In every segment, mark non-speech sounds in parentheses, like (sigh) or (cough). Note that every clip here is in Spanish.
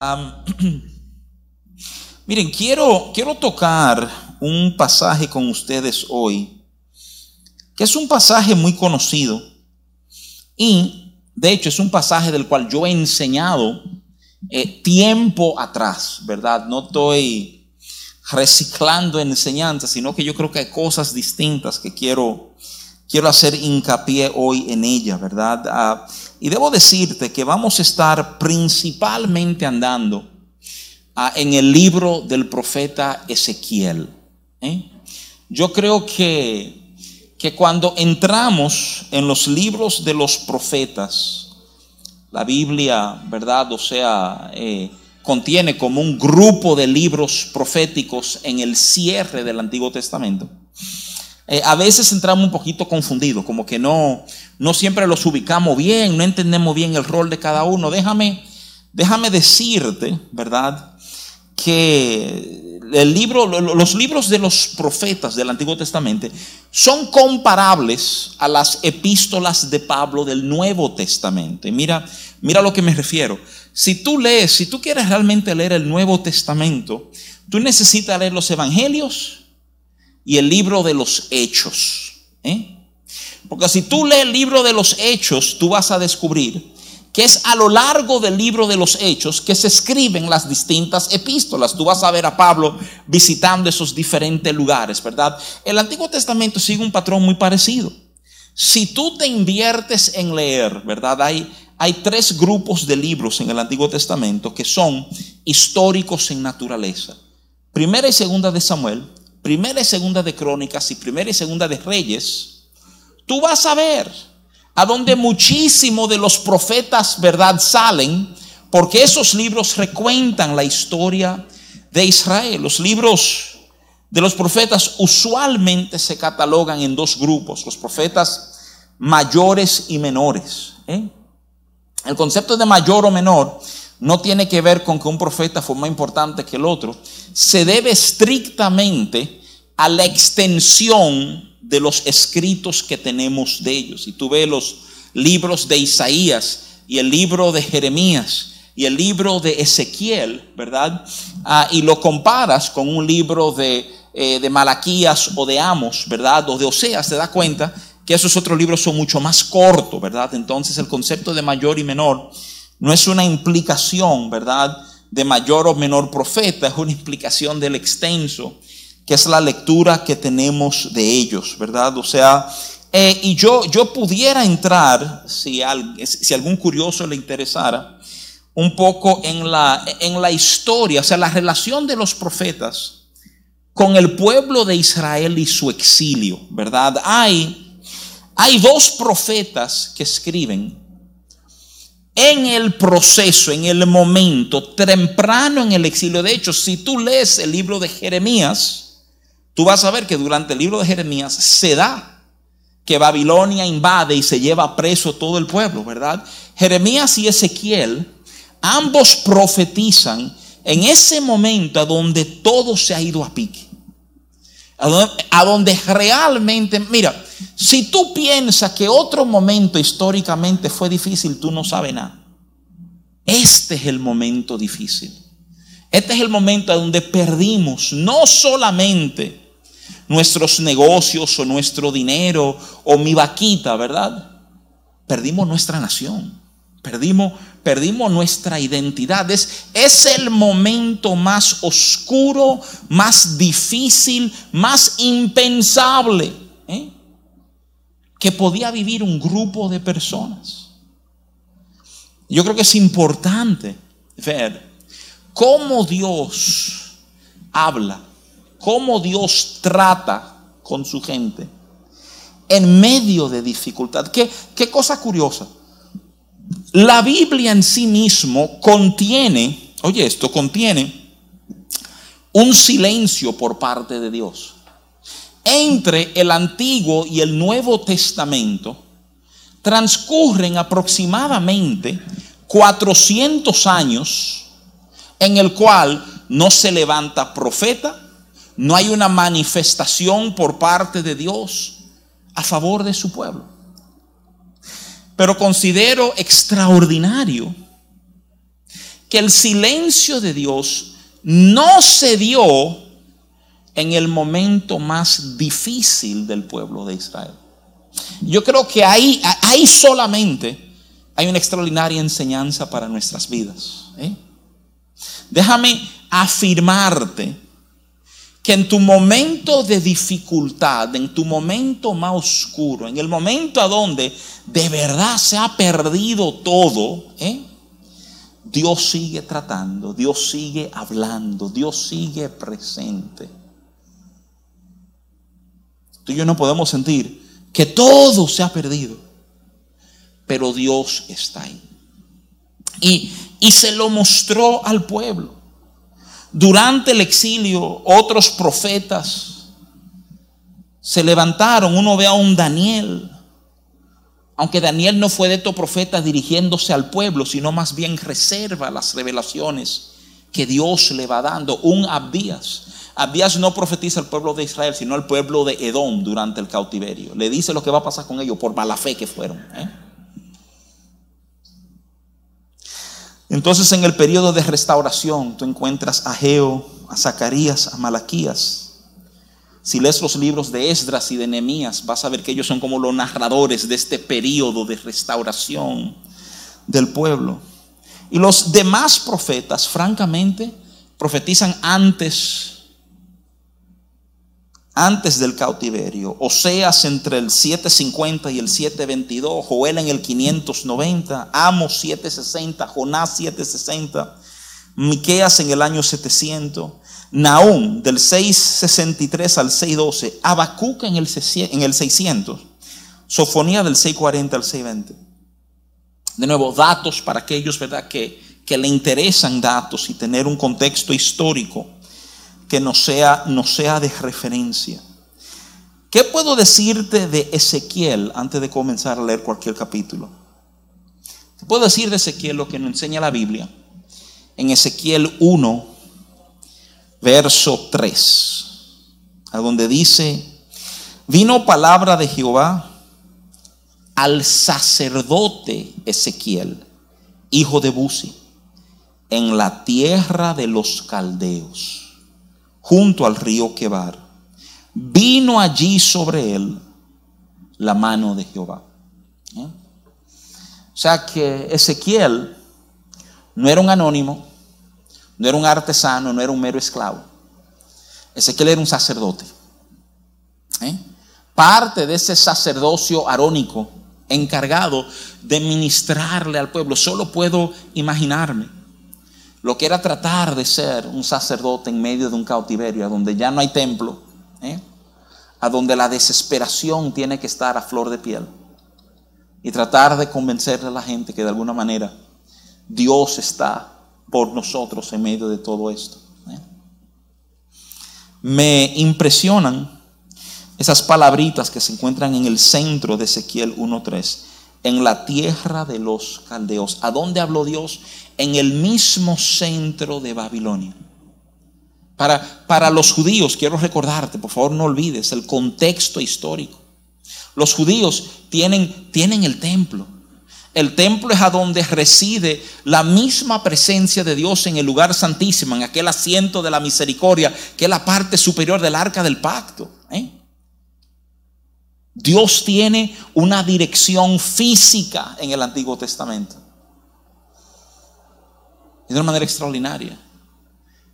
(clears throat) miren, quiero, quiero tocar un pasaje con ustedes hoy, que es un pasaje muy conocido y de hecho es un pasaje del cual yo he enseñado eh, tiempo atrás, ¿verdad? No estoy reciclando enseñanzas, sino que yo creo que hay cosas distintas que quiero, quiero hacer hincapié hoy en ella, ¿verdad? Ah, y debo decirte que vamos a estar principalmente andando ah, en el libro del profeta Ezequiel. ¿eh? Yo creo que, que cuando entramos en los libros de los profetas, la Biblia, ¿verdad? O sea, eh, contiene como un grupo de libros proféticos en el cierre del Antiguo Testamento. Eh, a veces entramos un poquito confundidos, como que no, no siempre los ubicamos bien, no entendemos bien el rol de cada uno. Déjame, déjame decirte, ¿verdad? Que el libro, los libros de los profetas del Antiguo Testamento son comparables a las epístolas de Pablo del Nuevo Testamento. mira, mira a lo que me refiero. Si tú lees, si tú quieres realmente leer el Nuevo Testamento, tú necesitas leer los evangelios y el libro de los hechos. ¿eh? Porque si tú lees el libro de los hechos, tú vas a descubrir que es a lo largo del libro de los hechos que se escriben las distintas epístolas. Tú vas a ver a Pablo visitando esos diferentes lugares, ¿verdad? El Antiguo Testamento sigue un patrón muy parecido. Si tú te inviertes en leer, ¿verdad? Hay, hay tres grupos de libros en el Antiguo Testamento que son históricos en naturaleza. Primera y segunda de Samuel, primera y segunda de Crónicas y primera y segunda de Reyes, tú vas a ver a donde muchísimos de los profetas, ¿verdad?, salen, porque esos libros recuentan la historia de Israel. Los libros de los profetas usualmente se catalogan en dos grupos, los profetas mayores y menores. ¿eh? El concepto de mayor o menor no tiene que ver con que un profeta fue más importante que el otro, se debe estrictamente a la extensión de los escritos que tenemos de ellos. Si tú ves los libros de Isaías y el libro de Jeremías y el libro de Ezequiel, ¿verdad? Ah, y lo comparas con un libro de, eh, de Malaquías o de Amos, ¿verdad? O de Oseas, te das cuenta que esos otros libros son mucho más cortos, ¿verdad? Entonces el concepto de mayor y menor no es una implicación, ¿verdad? De mayor o menor profeta, es una implicación del extenso, que es la lectura que tenemos de ellos, ¿verdad? O sea, eh, y yo, yo pudiera entrar, si, si algún curioso le interesara, un poco en la, en la historia, o sea, la relación de los profetas con el pueblo de Israel y su exilio, ¿verdad? Hay, hay dos profetas que escriben en el proceso, en el momento, temprano en el exilio. De hecho, si tú lees el libro de Jeremías, tú vas a ver que durante el libro de Jeremías se da que Babilonia invade y se lleva preso todo el pueblo, ¿verdad? Jeremías y Ezequiel, ambos profetizan en ese momento a donde todo se ha ido a pique. A donde, realmente, mira, si tú piensas que otro momento históricamente fue difícil, tú no sabes nada. Este es el momento difícil. Este es el momento donde perdimos no solamente nuestros negocios o nuestro dinero o mi vaquita, ¿verdad? Perdimos nuestra nación. Perdimos, perdimos nuestra identidad. Es, es el momento más oscuro, más difícil, más impensable ¿eh? que podía vivir un grupo de personas. Yo creo que es importante ver cómo Dios habla, cómo Dios trata con su gente en medio de dificultad. Qué, qué cosa curiosa. La Biblia en sí mismo contiene, oye esto, contiene un silencio por parte de Dios. Entre el Antiguo y el Nuevo Testamento transcurren aproximadamente 400 años en el cual no se levanta profeta, no hay una manifestación por parte de Dios a favor de su pueblo. Pero considero extraordinario que el silencio de Dios no se dio en el momento más difícil del pueblo de Israel. Yo creo que ahí, ahí solamente hay una extraordinaria enseñanza para nuestras vidas. ¿eh? Déjame afirmarte que en tu momento de dificultad, en tu momento más oscuro, en el momento a donde de verdad se ha perdido todo, ¿eh? Dios sigue tratando, Dios sigue hablando, Dios sigue presente. Tú y yo no podemos sentir que todo se ha perdido, pero Dios está ahí. Y, y se lo mostró al pueblo. Durante el exilio, otros profetas se levantaron. Uno ve a un Daniel, aunque Daniel no fue de estos profetas dirigiéndose al pueblo, sino más bien reserva las revelaciones que Dios le va dando. Un Abdías. Abdías no profetiza al pueblo de Israel, sino al pueblo de Edom durante el cautiverio. Le dice lo que va a pasar con ellos por mala fe que fueron. ¿eh? Entonces en el periodo de restauración tú encuentras a Geo, a Zacarías, a Malaquías. Si lees los libros de Esdras y de Nehemías, vas a ver que ellos son como los narradores de este periodo de restauración del pueblo. Y los demás profetas, francamente, profetizan antes antes del cautiverio, Oseas entre el 750 y el 722, Joel en el 590, Amos 760, Jonás 760, Miqueas en el año 700, Nahum del 663 al 612, Habacuc en el, en el 600, Sofonía del 640 al 620. De nuevo, datos para aquellos ¿verdad? Que le interesan datos y tener un contexto histórico que no sea, no sea de referencia. ¿Qué puedo decirte de Ezequiel antes de comenzar a leer cualquier capítulo? ¿Qué puedo decir de Ezequiel lo que nos enseña la Biblia? En Ezequiel 1, verso 3, a donde dice, vino palabra de Jehová al sacerdote Ezequiel, hijo de Buzi, en la tierra de los caldeos junto al río Quebar. Vino allí sobre él la mano de Jehová. ¿Eh? O sea que Ezequiel no era un anónimo, no era un artesano, no era un mero esclavo. Ezequiel era un sacerdote. ¿Eh? Parte de ese sacerdocio arónico encargado de ministrarle al pueblo. Solo puedo imaginarme lo que era tratar de ser un sacerdote en medio de un cautiverio, a donde ya no hay templo, ¿eh? a donde la desesperación tiene que estar a flor de piel, y tratar de convencerle a la gente que de alguna manera Dios está por nosotros en medio de todo esto. ¿eh? Me impresionan esas palabritas que se encuentran en el centro de Ezequiel 1.3 en la tierra de los caldeos. ¿A dónde habló Dios? En el mismo centro de Babilonia. Para, para los judíos, quiero recordarte, por favor no olvides el contexto histórico. Los judíos tienen, tienen el templo. El templo es a donde reside la misma presencia de Dios en el lugar santísimo, en aquel asiento de la misericordia, que es la parte superior del arca del pacto. ¿eh? Dios tiene una dirección física en el Antiguo Testamento. De una manera extraordinaria.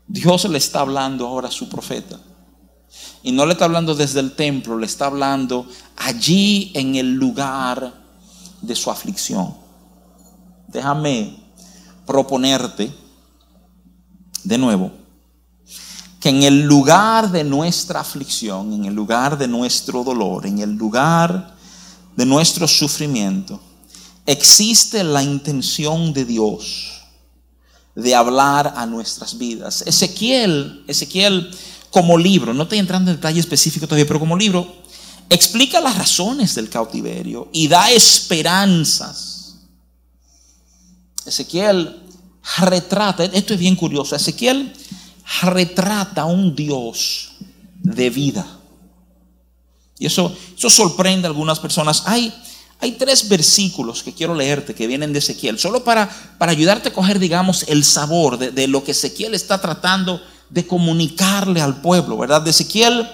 Dios le está hablando ahora a su profeta. Y no le está hablando desde el templo, le está hablando allí en el lugar de su aflicción. Déjame proponerte de nuevo que en el lugar de nuestra aflicción, en el lugar de nuestro dolor, en el lugar de nuestro sufrimiento, existe la intención de Dios de hablar a nuestras vidas. Ezequiel, Ezequiel como libro, no estoy entrando en detalle específico todavía, pero como libro, explica las razones del cautiverio y da esperanzas. Ezequiel retrata, esto es bien curioso, Ezequiel retrata a un Dios de vida. Y eso, eso sorprende a algunas personas. Hay, Hay tres versículos que quiero leerte que vienen de Ezequiel, solo para, para ayudarte a coger, digamos, el sabor de, de lo que Ezequiel está tratando de comunicarle al pueblo, ¿verdad? De Ezequiel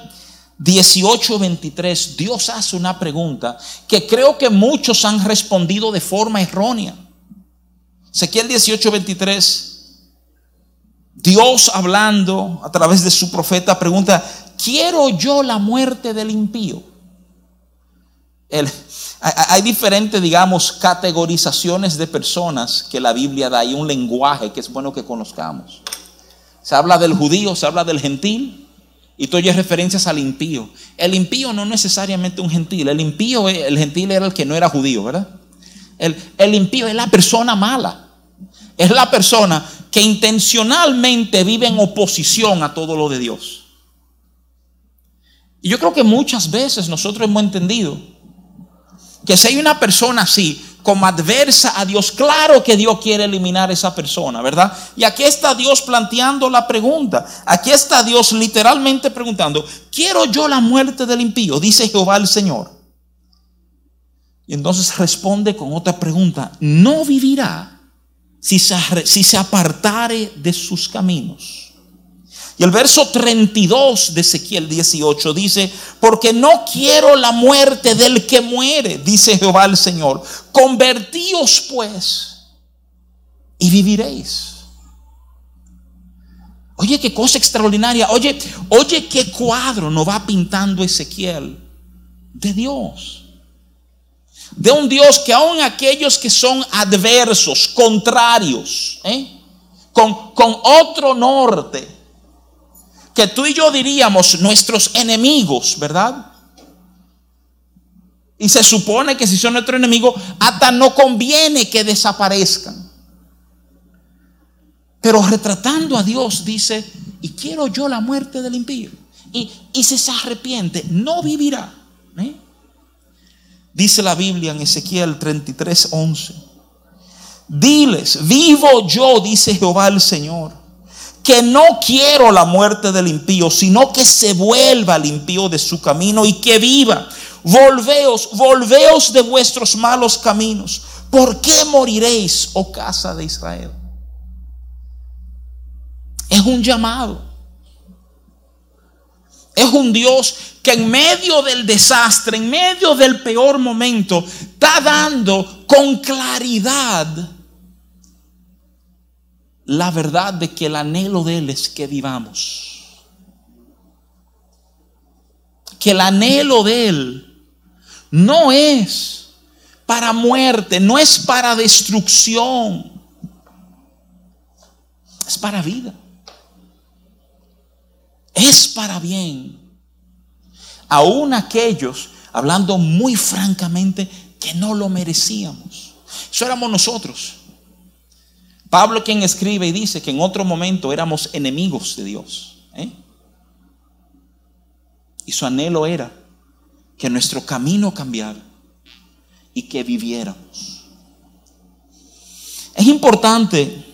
18:23, Dios hace una pregunta que creo que muchos han respondido de forma errónea. Ezequiel 18:23, Dios hablando a través de su profeta pregunta, ¿quiero yo la muerte del impío? hay diferentes, digamos, categorizaciones de personas que la Biblia da y un lenguaje que es bueno que conozcamos. Se habla del judío, se habla del gentil, y tú oyes referencias al impío. El impío no necesariamente un gentil. El impío, el gentil era el que no era judío, ¿verdad? El, el impío es la persona mala. Es la persona que intencionalmente vive en oposición a todo lo de Dios. Y yo creo que muchas veces nosotros hemos entendido que si hay una persona así, como adversa a Dios, claro que Dios quiere eliminar a esa persona, ¿verdad? Y aquí está Dios planteando la pregunta. Aquí está Dios literalmente preguntando, ¿quiero yo la muerte del impío? Dice Jehová el Señor. Y entonces responde con otra pregunta, ¿no vivirá si se, apartare de sus caminos? Y el verso 32 de Ezequiel 18 dice, porque no quiero la muerte del que muere, dice Jehová el Señor. Convertíos pues y viviréis. Oye, qué cosa extraordinaria. Oye, oye, qué cuadro nos va pintando Ezequiel de Dios. De un Dios que aun aquellos que son adversos, contrarios, ¿eh? con, con otro norte, que tú y yo diríamos nuestros enemigos, ¿verdad? Y se supone que si son nuestro enemigo, hasta no conviene que desaparezcan. Pero retratando a Dios dice, y quiero yo la muerte del impío. Y, si se arrepiente, no vivirá. ¿eh? Dice la Biblia en Ezequiel 33, 11. Diles, vivo yo, dice Jehová el Señor que no quiero la muerte del impío, sino que se vuelva el impío de su camino y que viva. Volveos, volveos de vuestros malos caminos. ¿Por qué moriréis, oh casa de Israel? Es un llamado. Es un Dios que en medio del desastre, en medio del peor momento, está dando con claridad la verdad de que el anhelo de Él es que vivamos. Que el anhelo de Él no es para muerte, no es para destrucción, es para vida. Es para bien. Aún aquellos, hablando muy francamente, que no lo merecíamos. Eso éramos nosotros. Pablo quien escribe y dice que en otro momento éramos enemigos de Dios. ¿eh? Y su anhelo era que nuestro camino cambiara y que viviéramos. Es importante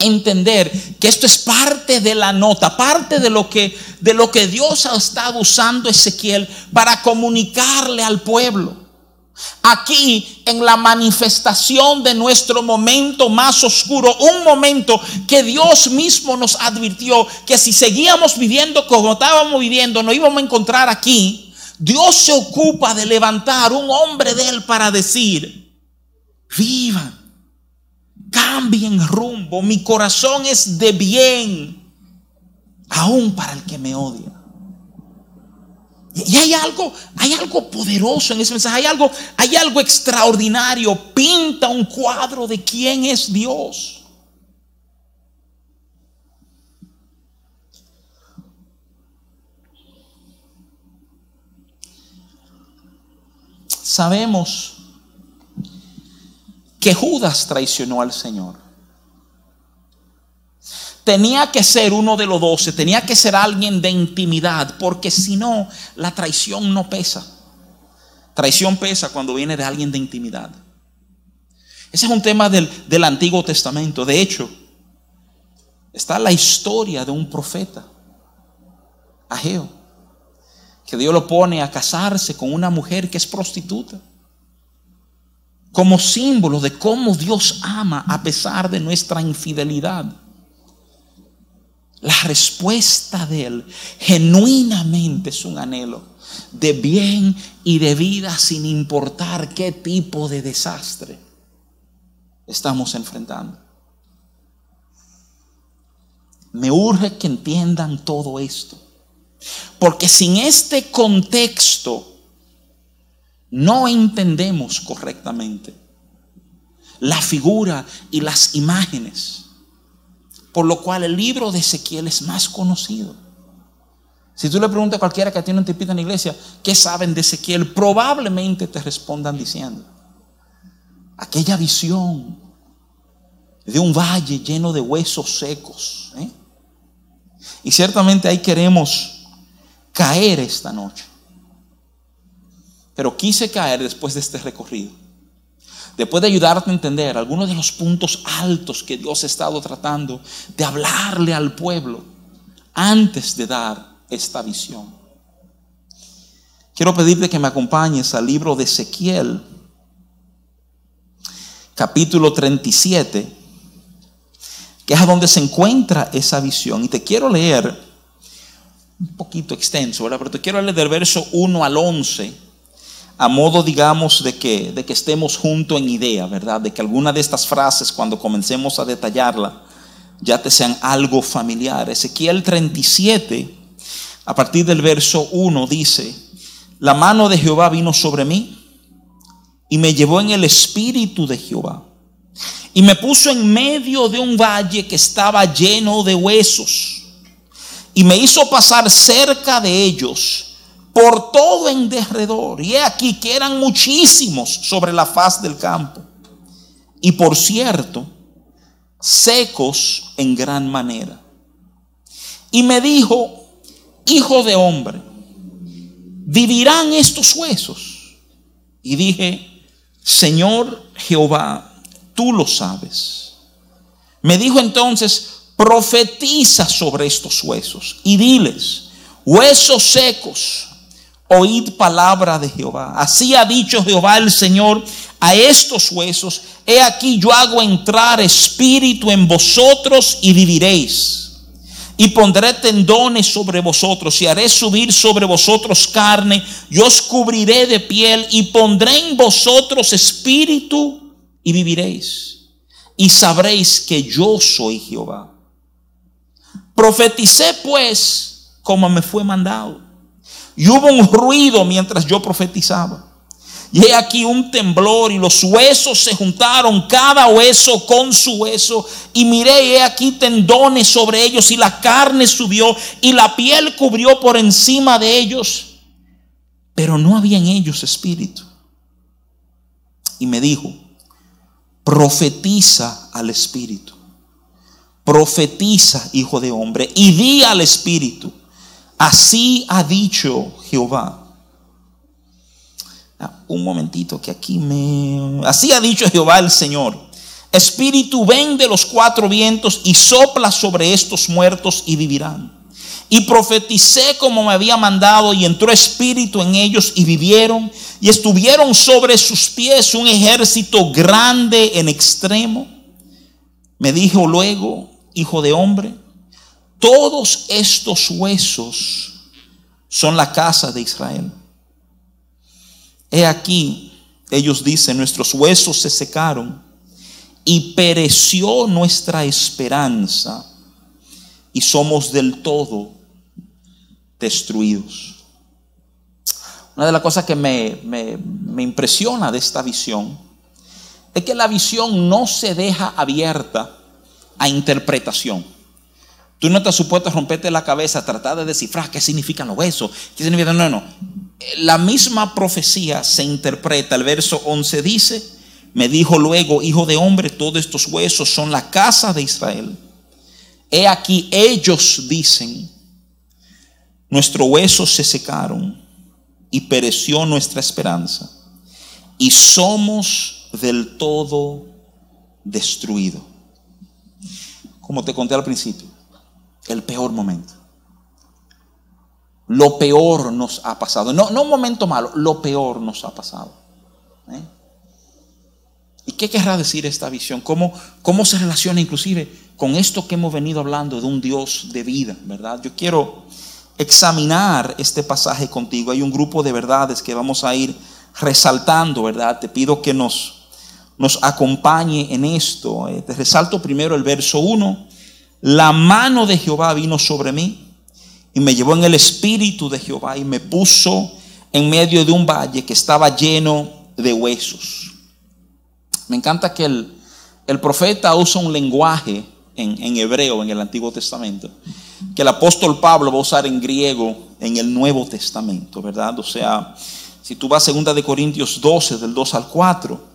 entender que esto es parte de la nota, parte de lo que de lo que Dios ha estado usando Ezequiel para comunicarle al pueblo. Aquí en la manifestación de nuestro momento más oscuro, un momento que Dios mismo nos advirtió que si seguíamos viviendo como estábamos viviendo, no íbamos a encontrar aquí. Dios se ocupa de levantar un hombre de él para decir, vivan, cambien rumbo, mi corazón es de bien, aún para el que me odia. Y hay algo, hay algo poderoso en ese mensaje, hay algo, hay algo extraordinario. Pinta un cuadro de quién es Dios. Sabemos que Judas traicionó al Señor tenía que ser uno de los doce, tenía que ser alguien de intimidad, porque si no, la traición no pesa. Traición pesa cuando viene de alguien de intimidad. Ese es un tema del, del Antiguo Testamento. De hecho, está la historia de un profeta, Ageo, que Dios lo pone a casarse con una mujer que es prostituta. Como símbolo de cómo Dios ama a pesar de nuestra infidelidad. La respuesta de Él genuinamente es un anhelo de bien y de vida sin importar qué tipo de desastre estamos enfrentando. Me urge que entiendan todo esto. Porque sin este contexto no entendemos correctamente la figura y las imágenes. Por lo cual el libro de Ezequiel es más conocido. Si tú le preguntas a cualquiera que tiene un tipito en la iglesia, ¿qué saben de Ezequiel? Probablemente te respondan diciendo, aquella visión de un valle lleno de huesos secos. ¿eh? Y ciertamente ahí queremos caer esta noche. Pero quise caer después de este recorrido. Después de ayudarte a entender algunos de los puntos altos que Dios ha estado tratando de hablarle al pueblo antes de dar esta visión. Quiero pedirte que me acompañes al libro de Ezequiel, capítulo 37, que es a donde se encuentra esa visión. Y te quiero leer un poquito extenso, ¿verdad? Pero te quiero leer del verso 1 al 11, a modo, digamos, de que, de que estemos juntos en idea, ¿verdad? De que alguna de estas frases, cuando comencemos a detallarla, ya te sean algo familiar. Ezequiel 37, a partir del verso 1, dice, la mano de Jehová vino sobre mí y me llevó en el espíritu de Jehová y me puso en medio de un valle que estaba lleno de huesos y me hizo pasar cerca de ellos por todo en derredor. Y he aquí que eran muchísimos sobre la faz del campo. Y por cierto, secos en gran manera. Y me dijo, hijo de hombre, ¿vivirán estos huesos? Y dije, Señor Jehová, tú lo sabes. Me dijo entonces, profetiza sobre estos huesos y diles, huesos secos, oíd palabra de Jehová. Así ha dicho Jehová el Señor a estos huesos, he aquí yo hago entrar espíritu en vosotros y viviréis. Y pondré tendones sobre vosotros y haré subir sobre vosotros carne y os cubriré de piel y pondré en vosotros espíritu y viviréis. Y sabréis que yo soy Jehová. Profeticé pues como me fue mandado. Y hubo un ruido mientras yo profetizaba. Y he aquí un temblor y los huesos se juntaron, cada hueso con su hueso. Y miré, he aquí tendones sobre ellos y la carne subió y la piel cubrió por encima de ellos. Pero no había en ellos espíritu. Y me dijo, profetiza al espíritu profetiza, hijo de hombre, y di al Espíritu, así ha dicho Jehová. Ah, un momentito que aquí me... Así ha dicho Jehová el Señor. Espíritu, ven de los cuatro vientos y sopla sobre estos muertos y vivirán. Y profeticé como me había mandado y entró espíritu en ellos y vivieron y estuvieron sobre sus pies un ejército grande en extremo. Me dijo luego, hijo de hombre, todos estos huesos son la casa de Israel. He aquí, ellos dicen, nuestros huesos se secaron y pereció nuestra esperanza y somos del todo destruidos. Una de las cosas que me, me impresiona de esta visión es que la visión no se deja abierta a interpretación. Tú no estás supuesto a romperte la cabeza, tratar de descifrar qué significan los huesos. ¿Qué significa? No, no. La misma profecía se interpreta. El verso 11 dice, me dijo luego, hijo de hombre, todos estos huesos son la casa de Israel. He aquí, ellos dicen, nuestros huesos se secaron y pereció nuestra esperanza. Y somos del todo destruidos como te conté al principio, el peor momento. lo peor nos ha pasado. No, no un momento malo, lo peor nos ha pasado. ¿eh? ¿Y qué querrá decir esta visión? ¿Cómo, ¿Cómo se relaciona inclusive con esto que hemos venido hablando de un Dios de vida, verdad? Yo quiero examinar este pasaje contigo. Hay un grupo de verdades que vamos a ir resaltando, ¿verdad? Te pido que nos, nos acompañe en esto. Eh, te resalto primero el verso 1. La mano de Jehová vino sobre mí y me llevó en el espíritu de Jehová y me puso en medio de un valle que estaba lleno de huesos. Me encanta que el, el profeta usa un lenguaje en, en, hebreo en el Antiguo Testamento, que el apóstol Pablo va a usar en griego en el Nuevo Testamento, ¿verdad? O sea, si tú vas a 2 de Corintios 12, del 2 al 4,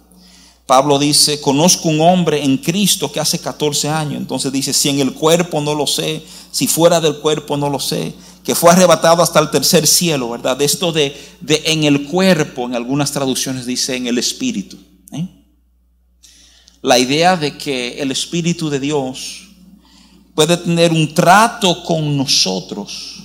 Pablo dice, conozco un hombre en Cristo que hace 14 años, entonces dice, si en el cuerpo no lo sé, si fuera del cuerpo no lo sé, que fue arrebatado hasta el tercer cielo, ¿verdad? Esto de, de en el cuerpo, en algunas traducciones dice en el espíritu. ¿eh? La idea de que el espíritu de Dios puede tener un trato con nosotros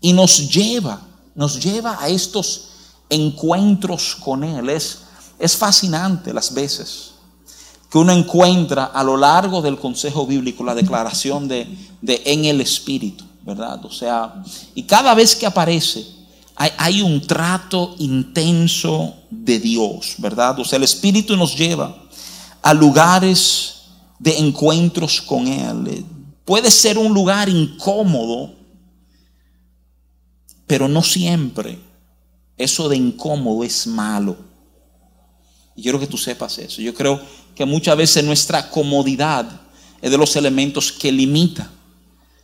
y nos lleva, nos lleva a estos encuentros con Él. Es, es fascinante las veces que uno encuentra a lo largo del consejo bíblico la declaración de, en el Espíritu, ¿verdad? O sea, y cada vez que aparece hay, hay, un trato intenso de Dios, ¿verdad? O sea, el Espíritu nos lleva a lugares de encuentros con Él. Puede ser un lugar incómodo, pero no siempre eso de incómodo es malo. Y quiero que tú sepas eso. Yo creo que muchas veces nuestra comodidad es de los elementos que limita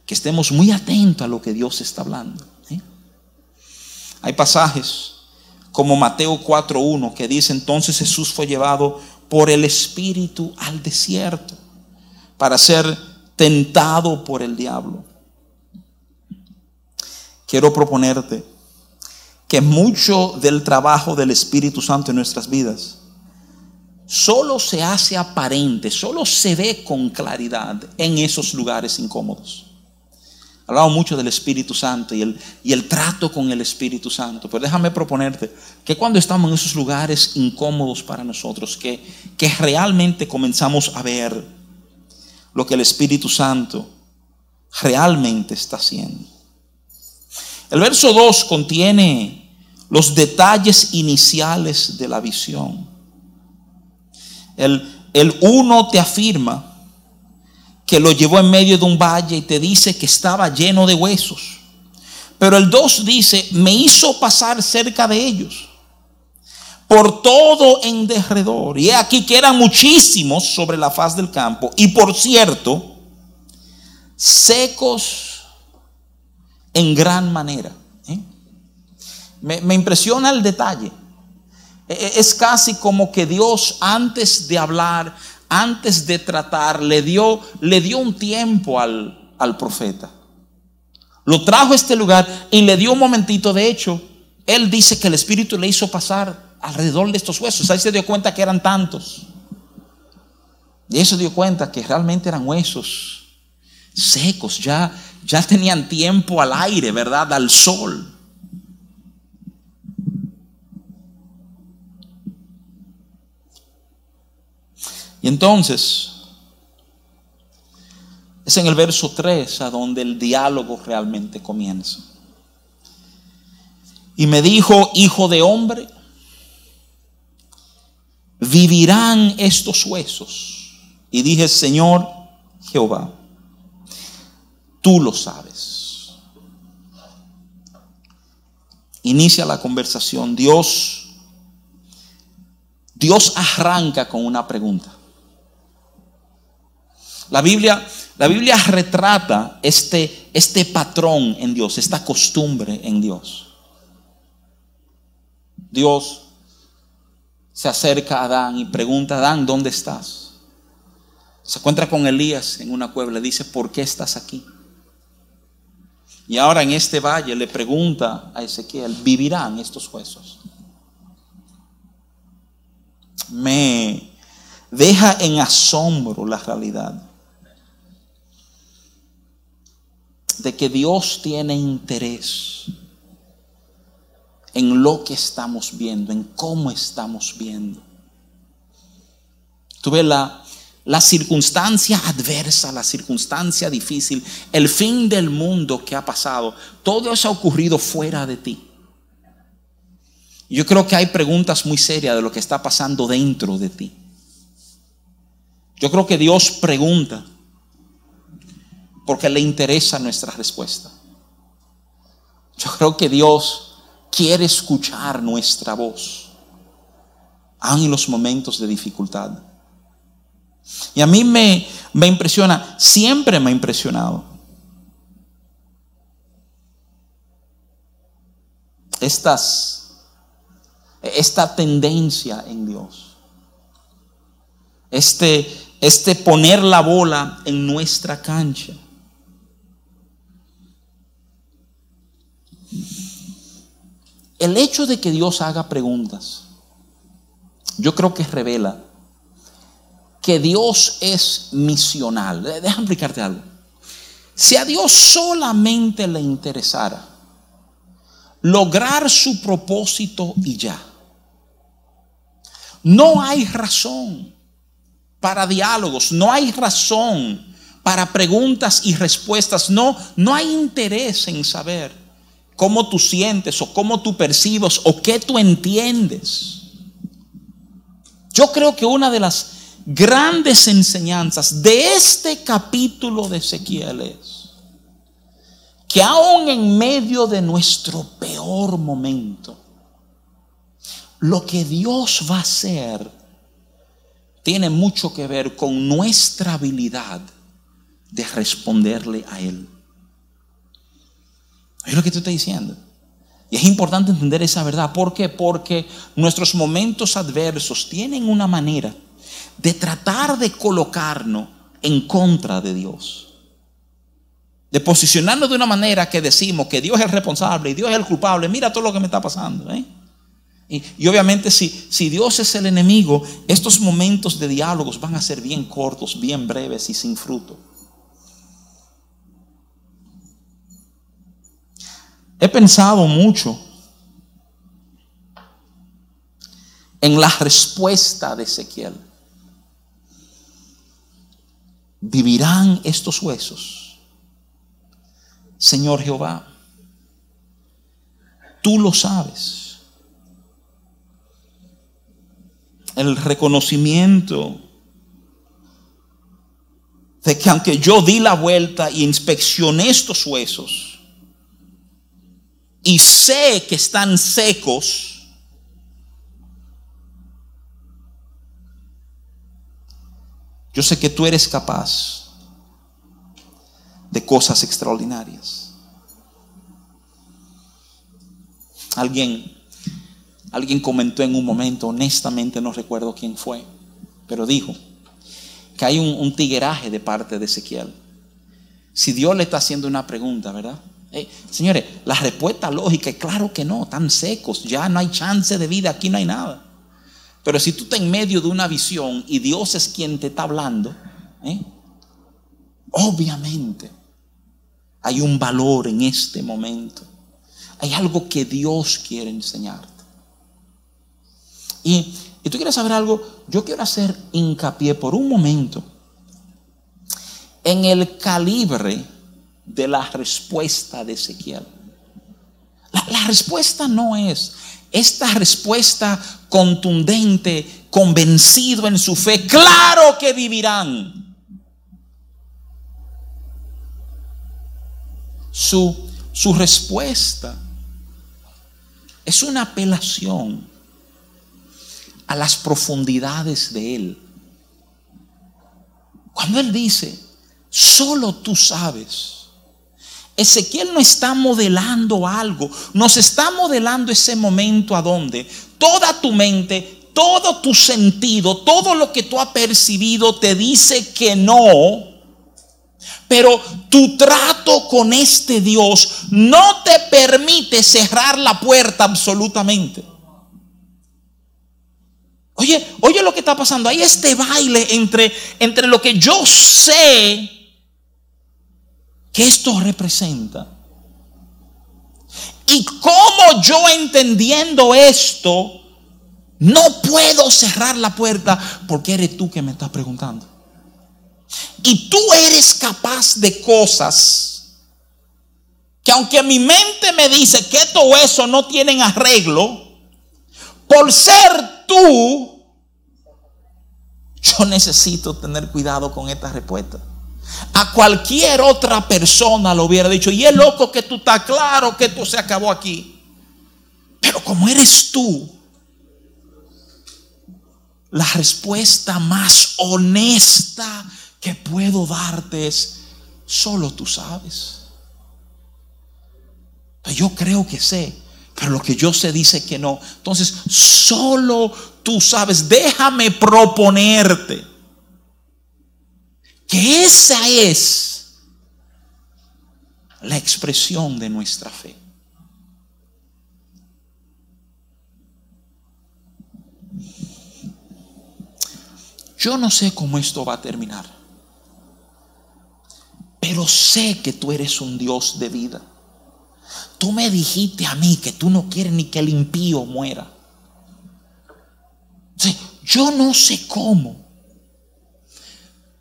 que estemos muy atentos a lo que Dios está hablando. Hay pasajes como Mateo 4.1 que dice entonces Jesús fue llevado por el Espíritu al desierto para ser tentado por el diablo. Quiero proponerte que mucho del trabajo del Espíritu Santo en nuestras vidas solo se hace aparente, solo se ve con claridad en esos lugares incómodos. Hablamos mucho del Espíritu Santo y el, y el trato con el Espíritu Santo, pero déjame proponerte que cuando estamos en esos lugares incómodos para nosotros, que, que realmente comenzamos a ver lo que el Espíritu Santo realmente está haciendo. El verso 2 contiene los detalles iniciales de la visión. El, el uno te afirma que lo llevó en medio de un valle y te dice que estaba lleno de huesos. Pero el dos dice, me hizo pasar cerca de ellos, por todo en derredor. Y aquí que eran muchísimos sobre la faz del campo. Y por cierto, secos en gran manera. ¿eh? Me, me impresiona el detalle. E, e, es casi como que Dios antes de hablar, antes de tratar, le dio, le dio un tiempo al, al profeta. Lo trajo a este lugar y le dio un momentito. De hecho, él dice que el Espíritu le hizo pasar alrededor de estos huesos. Ahí se dio cuenta que eran tantos. Y eso dio cuenta que realmente eran huesos secos, ya, ya tenían tiempo al aire, ¿verdad? Al sol. Y entonces, es en el verso 3 a donde el diálogo realmente comienza. Y me dijo, hijo de hombre, vivirán estos huesos. Y dije, Señor Jehová, tú lo sabes. Inicia la conversación. Dios, Dios arranca con una pregunta. La Biblia, la Biblia retrata este, este patrón en Dios, esta costumbre en Dios. Dios se acerca a Adán y pregunta, Adán, ¿dónde estás? Se encuentra con Elías en una cueva, le dice, ¿por qué estás aquí? Y ahora en este valle le pregunta a Ezequiel, ¿vivirán estos huesos? Me deja en asombro la realidad de que Dios tiene interés en lo que estamos viendo, en cómo estamos viendo. Tuve la, la circunstancia adversa, la circunstancia difícil, el fin del mundo que ha pasado, todo eso ha ocurrido fuera de ti. Yo creo que hay preguntas muy serias de lo que está pasando dentro de ti. Yo creo que Dios pregunta porque le interesa nuestra respuesta. Yo creo que Dios quiere escuchar nuestra voz, aun en los momentos de dificultad. Y a mí me, me impresiona, siempre me ha impresionado. Esta tendencia en Dios. Este, este poner la bola en nuestra cancha. El hecho de que Dios haga preguntas, yo creo que revela que Dios es misional. Déjame explicarte algo. Si a Dios solamente le interesara lograr su propósito y ya, no hay razón para diálogos, no hay razón para preguntas y respuestas, no, no hay interés en saber cómo tú sientes o cómo tú percibes o qué tú entiendes. Yo creo que una de las grandes enseñanzas de este capítulo de Ezequiel es que aún en medio de nuestro peor momento, lo que Dios va a hacer tiene mucho que ver con nuestra habilidad de responderle a Él. Es lo que te estoy diciendo. Y es importante entender esa verdad. ¿Por qué? Porque nuestros momentos adversos tienen una manera de tratar de colocarnos en contra de Dios. De posicionarnos de una manera que decimos que Dios es el responsable y Dios es el culpable. Mira todo lo que me está pasando. ¿eh? Y, obviamente si, si Dios es el enemigo, estos momentos de diálogos van a ser bien cortos, bien breves y sin fruto. He pensado mucho en la respuesta de Ezequiel. ¿Vivirán estos huesos? Señor Jehová, tú lo sabes. El reconocimiento de que aunque yo di la vuelta y inspeccioné estos huesos y sé que están secos, Yo sé que tú eres capaz de cosas extraordinarias. Alguien, alguien comentó en un momento, honestamente no recuerdo quién fue, pero dijo que hay un, tigueraje de parte de Ezequiel. Si Dios le está haciendo una pregunta, ¿verdad? Eh, señores, la respuesta lógica es claro que no, están secos, ya no hay chance de vida, aquí no hay nada. Pero si tú estás en medio de una visión y Dios es quien te está hablando, ¿eh? obviamente hay un valor en este momento. Hay algo que Dios quiere enseñarte. Y, y tú quieres saber algo, yo quiero hacer hincapié por un momento en el calibre de la respuesta de Ezequiel. la, respuesta no es esta respuesta contundente, convencido en su fe, claro que vivirán. Su, su respuesta es una apelación a las profundidades de Él. Cuando Él dice, solo tú sabes Ezequiel no está modelando algo, nos está modelando ese momento a donde toda tu mente, todo tu sentido, todo lo que tú has percibido te dice que no, pero tu trato con este Dios no te permite cerrar la puerta absolutamente. Oye, oye lo que está pasando. Hay este baile entre, entre lo que yo sé ¿Qué esto representa? Y cómo yo entendiendo esto, no puedo cerrar la puerta porque eres tú que me estás preguntando. Y tú eres capaz de cosas que aunque mi mente me dice que todo eso no tienen arreglo, por ser tú, yo necesito tener cuidado con esta respuesta. A cualquier otra persona lo hubiera dicho, y es loco que tú estás claro que esto se acabó aquí. Pero como eres tú, la respuesta más honesta que puedo darte es, solo tú sabes. Yo creo que sé, pero lo que yo sé dice que no. Entonces, solo tú sabes, déjame proponerte que esa es la expresión de nuestra fe. Yo no sé cómo esto va a terminar, pero sé que tú eres un Dios de vida. Tú me dijiste a mí que tú no quieres ni que el impío muera. Yo no sé cómo,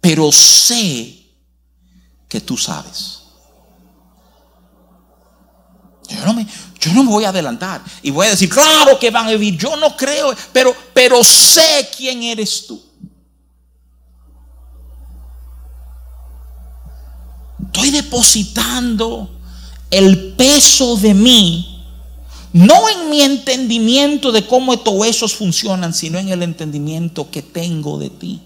pero sé que tú sabes. Yo no, me, yo no me voy a adelantar y voy a decir, claro que van a vivir. Yo no creo, pero, pero sé quién eres tú. Estoy depositando el peso de mí, no en mi entendimiento de cómo estos huesos funcionan, sino en el entendimiento que tengo de ti.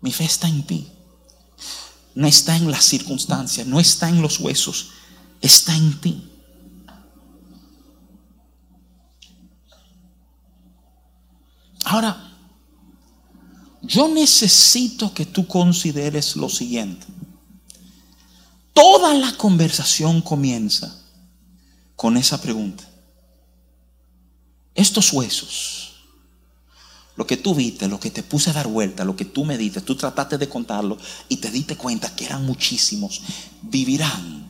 Mi fe está en ti. No está en las circunstancias, no está en los huesos, está en ti. Ahora, yo necesito que tú consideres lo siguiente. Toda la conversación comienza con esa pregunta. Estos huesos, lo que tú viste, lo que te puse a dar vuelta, lo que tú me diste, tú trataste de contarlo y te diste cuenta que eran muchísimos, vivirán.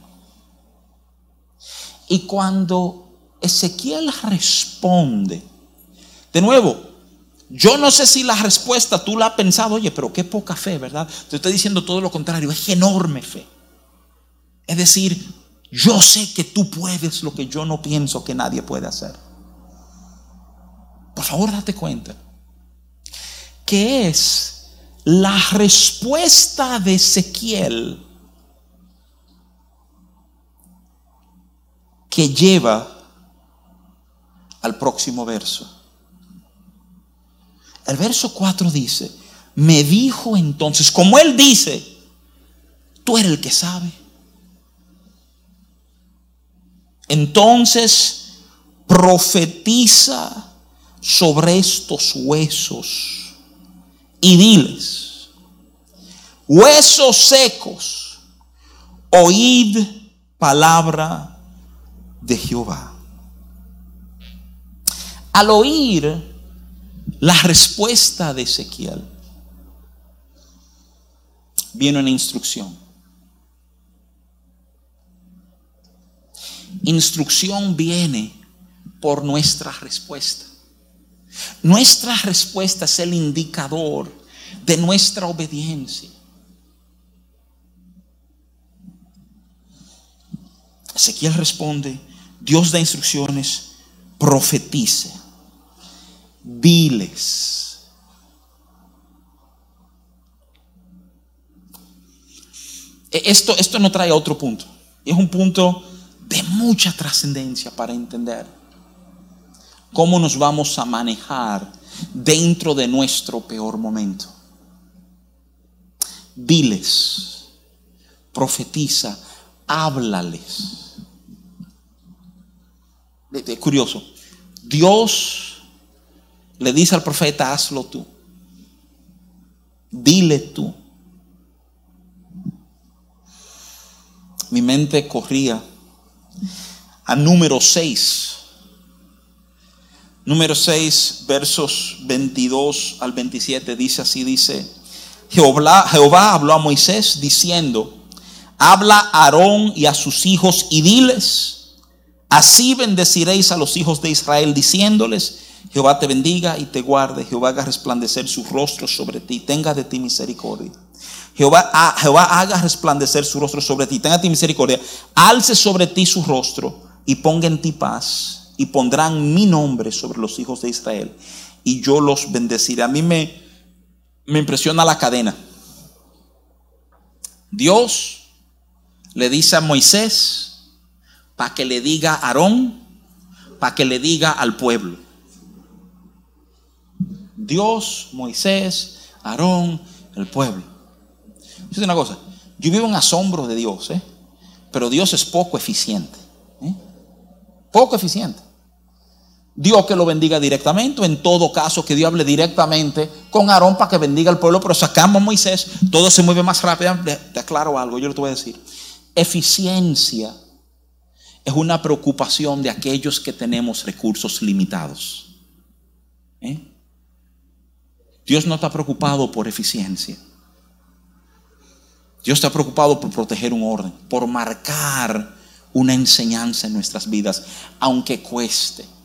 Y cuando Ezequiel responde, de nuevo, yo no sé si la respuesta tú la has pensado, oye, pero qué poca fe, ¿verdad? Te estoy diciendo todo lo contrario, es enorme fe. Es decir, yo sé que tú puedes lo que yo no pienso que nadie puede hacer. Por favor, date cuenta que es la respuesta de Ezequiel que lleva al próximo verso. El verso 4 dice, me dijo entonces, como él dice, tú eres el que sabe. Entonces profetiza sobre estos huesos y diles, huesos secos, oíd palabra de Jehová. Al oír la respuesta de Ezequiel, viene una instrucción. Instrucción viene por nuestra respuesta. Nuestra respuesta es el indicador de nuestra obediencia. Ezequiel responde, Dios da instrucciones, profetice, diles. E, esto, esto no trae otro punto. Es un punto de mucha trascendencia para entender cómo nos vamos a manejar dentro de nuestro peor momento. Diles, profetiza, háblales. Es curioso. Dios le dice al profeta, hazlo tú. Dile tú. Mi mente corría a número 6. Número 6, versos 22 al 27, dice así, dice, Jehová, Jehová habló a Moisés diciendo, habla a Aarón y a sus hijos y diles, así bendeciréis a los hijos de Israel diciéndoles, Jehová te bendiga y te guarde, Jehová haga resplandecer su rostro sobre ti, tenga de ti misericordia. Jehová, Jehová haga resplandecer su rostro sobre ti, tenga de ti misericordia, alce sobre ti su rostro y ponga en ti paz y pondrán mi nombre sobre los hijos de Israel y yo los bendeciré. A mí me, me impresiona la cadena. Dios le dice a Moisés para que le diga a Aarón, para que le diga al pueblo. Dios, Moisés, Aarón, el pueblo. Es una cosa, yo vivo en asombro de Dios, ¿eh? pero Dios es poco eficiente. ¿eh? Poco eficiente. Dios que lo bendiga directamente, en todo caso que Dios hable directamente con Aarón para que bendiga al pueblo, pero sacamos a Moisés, todo se mueve más rápido. Te aclaro algo, yo le voy a decir. Eficiencia es una preocupación de aquellos que tenemos recursos limitados. ¿Eh? Dios no está preocupado por eficiencia. Dios está preocupado por proteger un orden, por marcar una enseñanza en nuestras vidas, aunque cueste.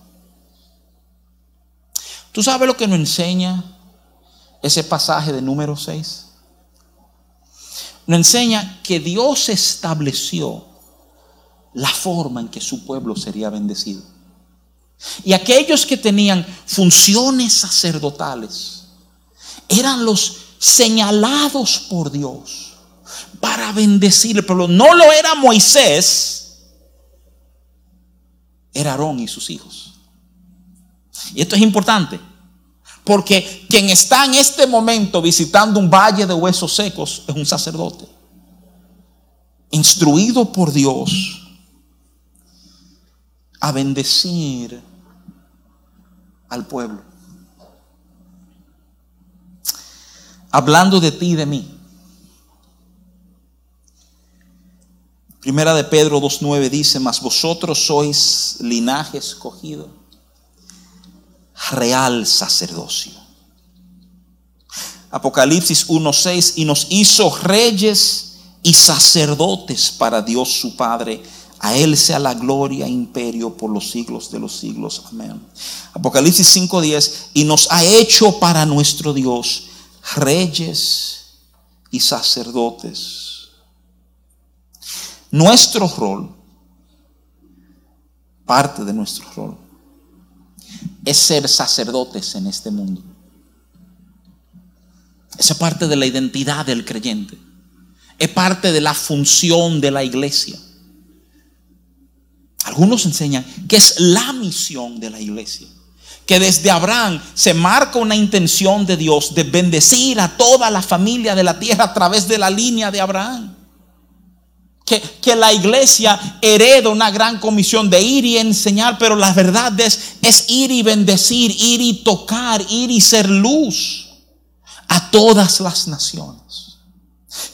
¿Tú sabes lo que nos enseña ese pasaje de número 6? Nos enseña que Dios estableció la forma en que su pueblo sería bendecido. Y aquellos que tenían funciones sacerdotales eran los señalados por Dios para bendecir el pueblo. No lo era Moisés, era Aarón y sus hijos. Y esto es importante, porque quien está en este momento visitando un valle de huesos secos es un sacerdote, instruido por Dios a bendecir al pueblo. Hablando de ti y de mí. Primera de Pedro 2.9 dice, mas vosotros sois linaje escogido real sacerdocio. Apocalipsis 1.6, y nos hizo reyes y sacerdotes para Dios su Padre. A Él sea la gloria e imperio por los siglos de los siglos. Amén. Apocalipsis 5.10, y nos ha hecho para nuestro Dios reyes y sacerdotes. Nuestro rol, parte de nuestro rol, es ser sacerdotes en este mundo. Esa parte de la identidad del creyente. Es parte de la función de la iglesia. Algunos enseñan que es la misión de la iglesia. Que desde Abraham se marca una intención de Dios de bendecir a toda la familia de la tierra a través de la línea de Abraham que, la iglesia hereda una gran comisión de ir y enseñar, pero la verdad es, es ir y bendecir, ir y tocar, ir y ser luz a todas las naciones.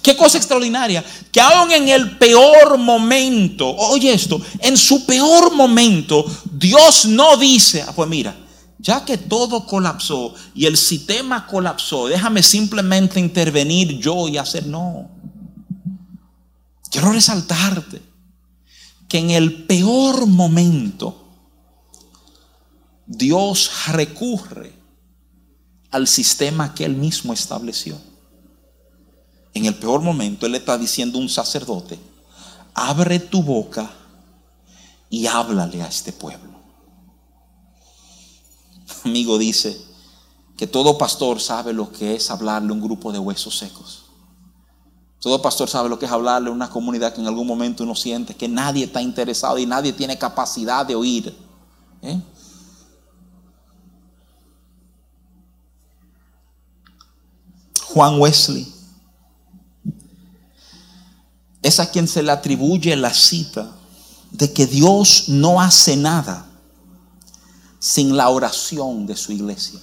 Qué cosa extraordinaria, que aún en el peor momento, oye esto, en su peor momento, Dios no dice, ah, pues mira, ya que todo colapsó y el sistema colapsó, déjame simplemente intervenir yo y hacer, no. Quiero resaltarte que en el peor momento Dios recurre al sistema que Él mismo estableció. En el peor momento Él está diciendo a un sacerdote, abre tu boca y háblale a este pueblo. Amigo dice que todo pastor sabe lo que es hablarle a un grupo de huesos secos. Todo pastor sabe lo que es hablarle a una comunidad que en algún momento uno siente que nadie está interesado y nadie tiene capacidad de oír. ¿eh? Juan Wesley es a quien se le atribuye la cita de que Dios no hace nada sin la oración de su iglesia.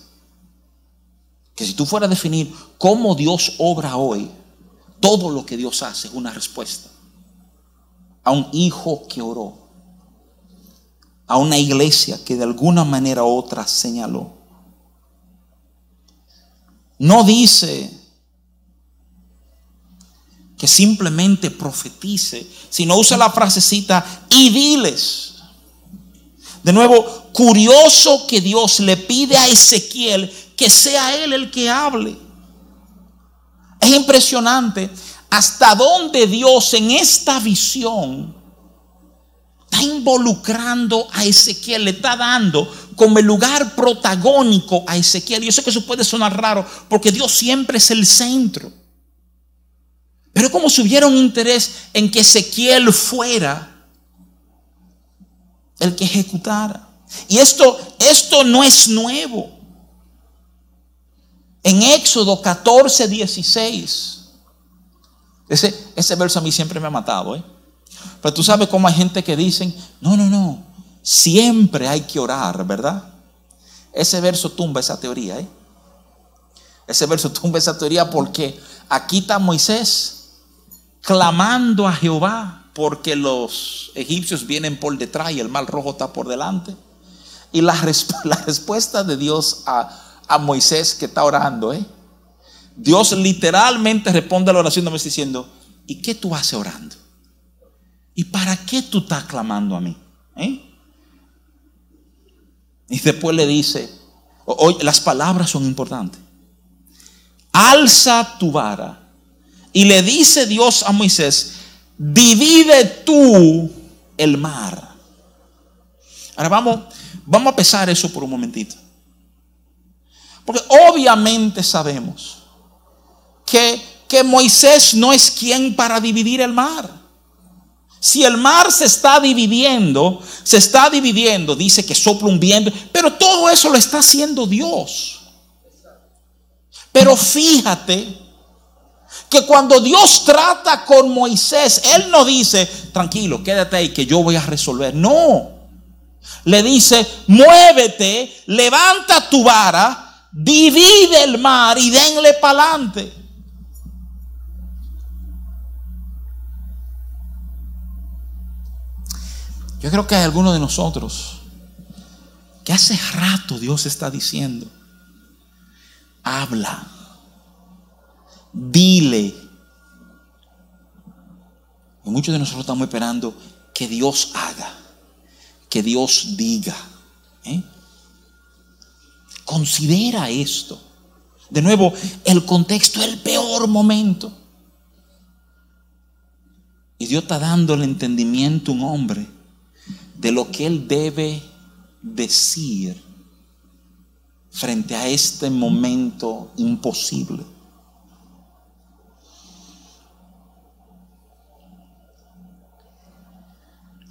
Que si tú fueras a definir cómo Dios obra hoy, todo lo que Dios hace es una respuesta a un hijo que oró, a una iglesia que de alguna manera u otra señaló. No dice que simplemente profetice, sino usa la frasecita y diles. De nuevo, curioso que Dios le pide a Ezequiel que sea él el que hable. Es impresionante hasta dónde Dios en esta visión está involucrando a Ezequiel, le está dando como el lugar protagónico a Ezequiel. Yo sé que eso puede sonar raro porque Dios siempre es el centro. Pero como si hubiera un interés en que Ezequiel fuera el que ejecutara. Y esto, esto no es nuevo. En Éxodo 14, 16. Ese, ese verso a mí siempre me ha matado. ¿eh? Pero tú sabes cómo hay gente que dicen, no, no, no, siempre hay que orar, ¿verdad? Ese verso tumba esa teoría. ¿eh? Ese verso (laughs) tumba esa teoría porque aquí está Moisés clamando a Jehová porque los egipcios vienen por detrás y el mal rojo está por delante. Y la, (laughs) la respuesta de Dios a, a, Moisés que está orando, ¿eh? Dios literalmente responde a la oración de Moisés diciendo, ¿y qué tú haces orando? ¿Y para qué tú estás clamando a mí? ¿Eh? Y después le dice, oye, las palabras son importantes. Alza tu vara. Y le dice Dios a Moisés, divide tú el mar. Ahora vamos, vamos a pesar eso por un momentito. Porque obviamente sabemos que, que Moisés no es quien para dividir el mar. Si el mar se está dividiendo, se está dividiendo, dice que sopla un viento, pero todo eso lo está haciendo Dios. Pero fíjate que cuando Dios trata con Moisés, Él no dice, tranquilo, quédate ahí que yo voy a resolver. No. Le dice, muévete, levanta tu vara, divide el mar y denle para adelante. Yo creo que hay algunos de nosotros que hace rato Dios está diciendo, habla dile. Y muchos de nosotros estamos esperando que Dios haga, que Dios diga. ¿eh? Considera esto. De nuevo, el contexto el peor momento. Y Dios está dando el entendimiento a un hombre de lo que él debe decir frente a este momento imposible.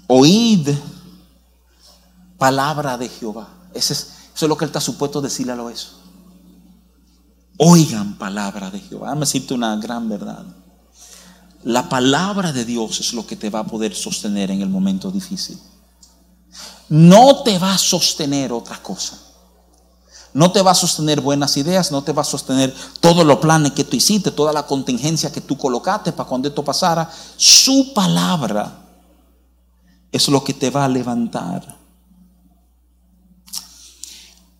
Oíd palabra de Jehová. Eso es, eso es lo que él está supuesto decirle a lo eso. Oigan palabra de Jehová. Déjame decirte una gran verdad. La palabra de Dios es lo que te va a poder sostener en el momento difícil. No te va a sostener otra cosa. No te va a sostener buenas ideas, no te va a sostener todos los planes que tú hiciste, toda la contingencia que tú colocaste para cuando esto pasara. Su palabra es lo que te va a levantar.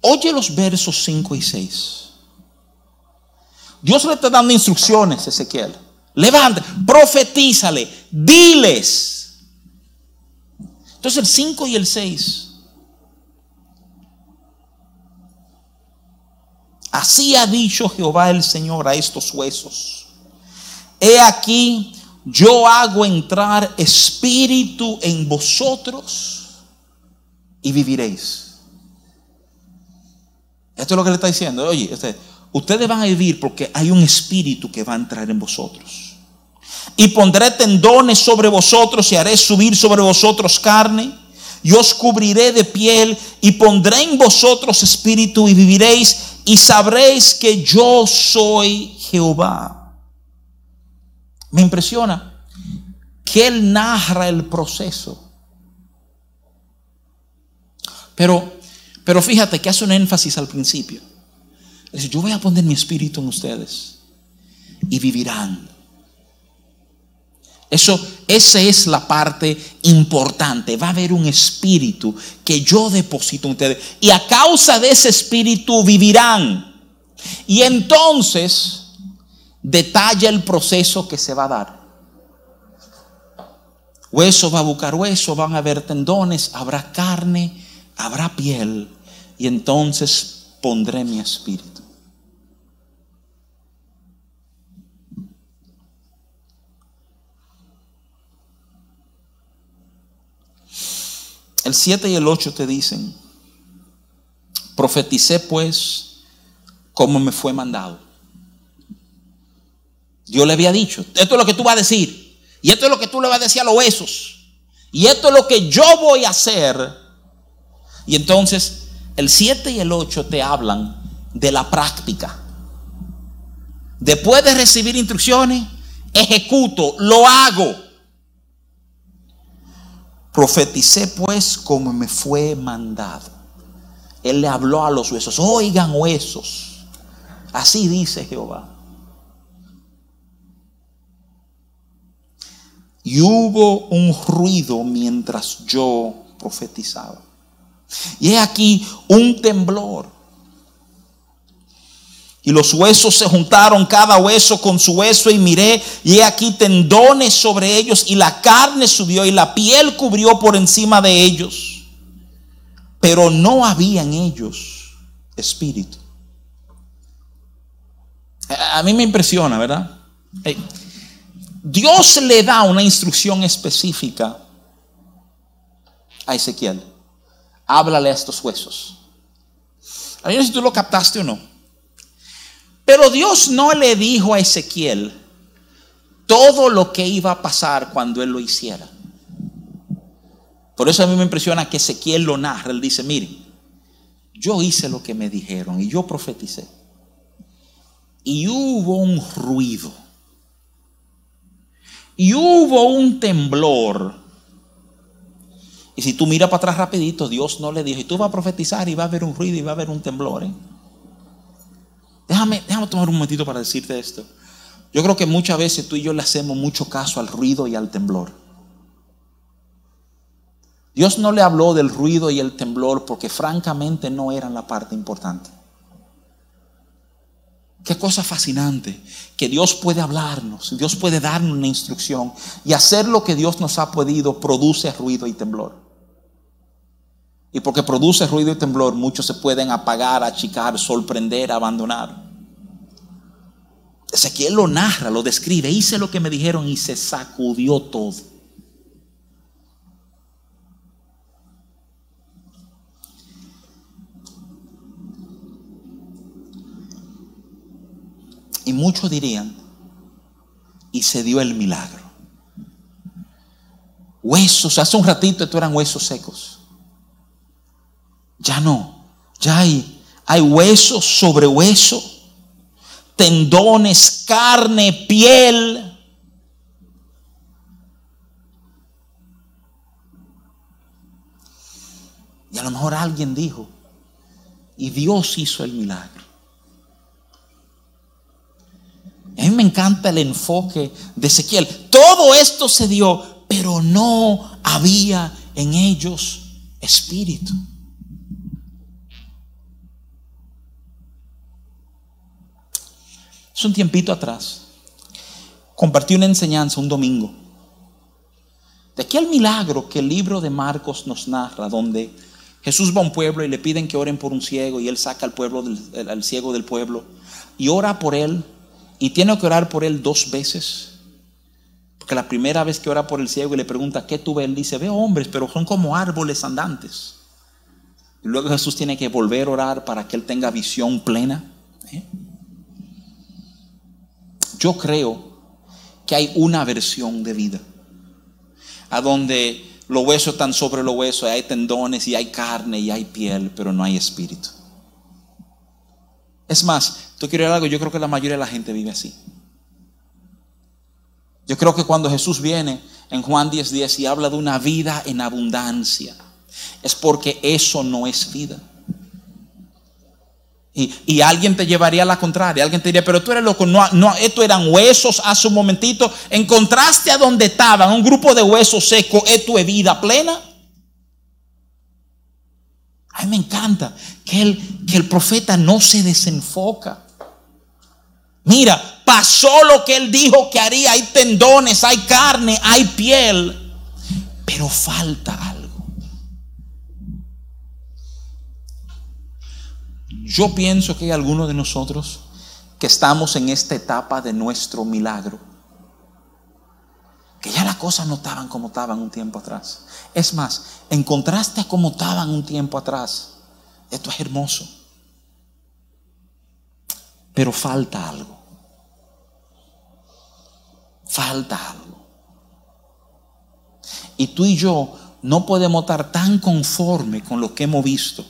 Oye los versos 5 y 6. Dios le está dando instrucciones a Ezequiel. Levanta, profetízale, diles. Entonces el 5 y el 6. Así ha dicho Jehová el Señor a estos huesos. He aquí, yo hago entrar espíritu en vosotros y viviréis. Esto es lo que le está diciendo. Oye, ustedes van a vivir porque hay un espíritu que va a entrar en vosotros. Y pondré tendones sobre vosotros y haré subir sobre vosotros carne. Y os cubriré de piel y pondré en vosotros espíritu y viviréis y sabréis que yo soy Jehová. Me impresiona que él narra el proceso. Pero, pero fíjate que hace un énfasis al principio. Dice, yo voy a poner mi espíritu en ustedes y vivirán. Eso, esa es la parte importante. Va a haber un espíritu que yo deposito en ustedes. Y a causa de ese espíritu vivirán. Y entonces detalla el proceso que se va a dar. Hueso va a buscar hueso, van a haber tendones, habrá carne, habrá piel, y entonces pondré mi espíritu. El 7 y el 8 te dicen, profeticé pues como me fue mandado. Dios le había dicho, esto es lo que tú vas a decir, y esto es lo que tú le vas a decir a los huesos, y esto es lo que yo voy a hacer. Y entonces el 7 y el 8 te hablan de la práctica. Después de recibir instrucciones, ejecuto, lo hago. Profeticé pues como me fue mandado. Él le habló a los huesos, oigan huesos. Así dice Jehová. Y hubo un ruido mientras yo profetizaba. Y he aquí un temblor. Y los huesos se juntaron, cada hueso con su hueso, y miré, y he aquí tendones sobre ellos, y la carne subió, y la piel cubrió por encima de ellos. Pero no había en ellos espíritu. A mí me impresiona, ¿verdad? Dios le da una instrucción específica a Ezequiel. Háblale a estos huesos. A ver si tú lo captaste o no. Pero Dios no le dijo a Ezequiel todo lo que iba a pasar cuando él lo hiciera. Por eso a mí me impresiona que Ezequiel lo narra. Él dice, miren, yo hice lo que me dijeron y yo profeticé. Y hubo un ruido. Y hubo un temblor. Y si tú miras para atrás rapidito, Dios no le dijo, y tú vas a profetizar y va a haber un ruido y va a haber un temblor. ¿eh? Déjame, déjame tomar un momentito para decirte esto. Yo creo que muchas veces tú y yo le hacemos mucho caso al ruido y al temblor. Dios no le habló del ruido y el temblor porque francamente no eran la parte importante. Qué cosa fascinante que Dios puede hablarnos, Dios puede darnos una instrucción y hacer lo que Dios nos ha pedido produce ruido y temblor. Y porque produce ruido y temblor, muchos se pueden apagar, achicar, sorprender, abandonar. Ezequiel lo narra, lo describe, hice lo que me dijeron y se sacudió todo. Y muchos dirían, y se dio el milagro. Huesos, hace un ratito estos eran huesos secos. Ya no. Ya hay, hay hueso sobre hueso, tendones, carne, piel. Y a lo mejor alguien dijo, y Dios hizo el milagro. A mí me encanta el enfoque de Ezequiel. Todo esto se dio, pero no había en ellos espíritu. Es un tiempito atrás. Compartí una enseñanza un domingo. De aquel milagro que el libro de Marcos nos narra, donde Jesús va a un pueblo y le piden que oren por un ciego y él saca al pueblo al ciego del pueblo y ora por él y tiene que orar por él dos veces. Porque la primera vez que ora por el ciego y le pregunta, ¿qué tú ves? Él dice, veo hombres, pero son como árboles andantes. Y luego Jesús tiene que volver a orar para que él tenga visión plena. ¿eh? Yo creo que hay una versión de vida, a donde los huesos están sobre los huesos, hay tendones y hay carne y hay piel, pero no hay espíritu. Es más, tú quieres algo, yo creo que la mayoría de la gente vive así. Yo creo que cuando Jesús viene en Juan 10:10 10, y habla de una vida en abundancia, es porque eso no es vida. Y, alguien te llevaría a la contraria. Alguien te diría, pero tú eres loco. No, no, esto eran huesos hace un momentito. Encontraste a donde estaban un grupo de huesos secos. Esto es vida plena. A mí me encanta que el, que el profeta no se desenfoca. Mira, pasó lo que él dijo que haría. Hay tendones, hay carne, hay piel, pero falta algo. Yo pienso que hay algunos de nosotros que estamos en esta etapa de nuestro milagro. Que ya las cosas no estaban como estaban un tiempo atrás. Es más, en contraste como estaban un tiempo atrás, esto es hermoso. Pero falta algo. Falta algo. Y tú y yo no podemos estar tan conforme con lo que hemos visto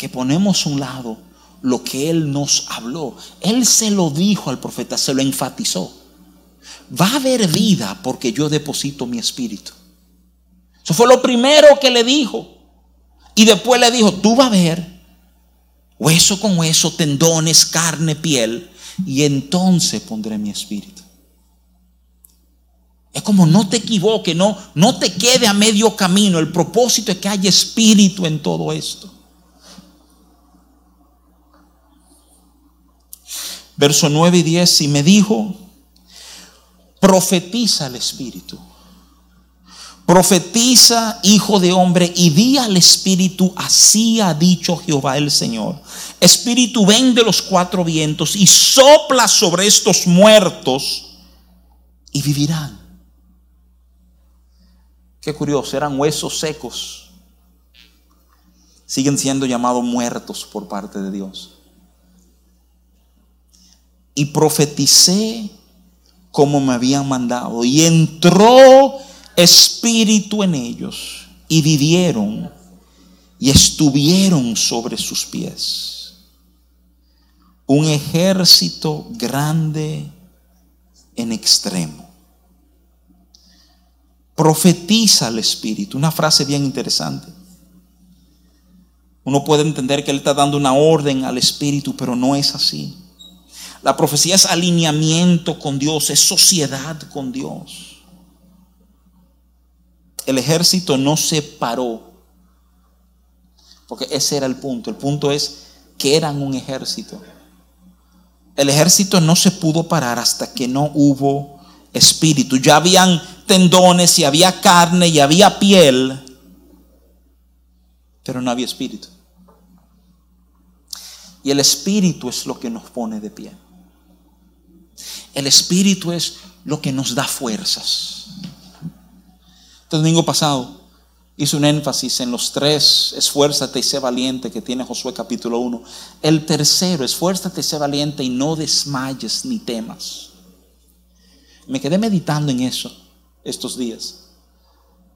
que ponemos a un lado lo que Él nos habló. Él se lo dijo al profeta, se lo enfatizó. Va a haber vida porque yo deposito mi espíritu. Eso fue lo primero que le dijo. Y después le dijo, tú vas a ver hueso con hueso, tendones, carne, piel. Y entonces pondré mi espíritu. Es como no te equivoques, no, no te quede a medio camino. El propósito es que haya espíritu en todo esto. Verso 9 y 10, y me dijo, profetiza el Espíritu. Profetiza, hijo de hombre, y di al Espíritu, así ha dicho Jehová el Señor. Espíritu, ven de los cuatro vientos y sopla sobre estos muertos y vivirán. Qué curioso, eran huesos secos. Siguen siendo llamados muertos por parte de Dios y profeticé como me habían mandado. Y entró espíritu en ellos y vivieron y estuvieron sobre sus pies. Un ejército grande en extremo. Profetiza al espíritu. Una frase bien interesante. Uno puede entender que él está dando una orden al espíritu, pero no es así. La profecía es alineamiento con Dios, es sociedad con Dios. El ejército no se paró, porque ese era el punto. El punto es que eran un ejército. El ejército no se pudo parar hasta que no hubo espíritu. Ya habían tendones y había carne y había piel, pero no había espíritu. Y el espíritu es lo que nos pone de pie. El Espíritu es lo que nos da fuerzas. El domingo pasado hice un énfasis en los tres, esfuérzate y sé valiente que tiene Josué capítulo 1. El tercero, esfuérzate y sé valiente y no desmayes ni temas. Me quedé meditando en eso estos días.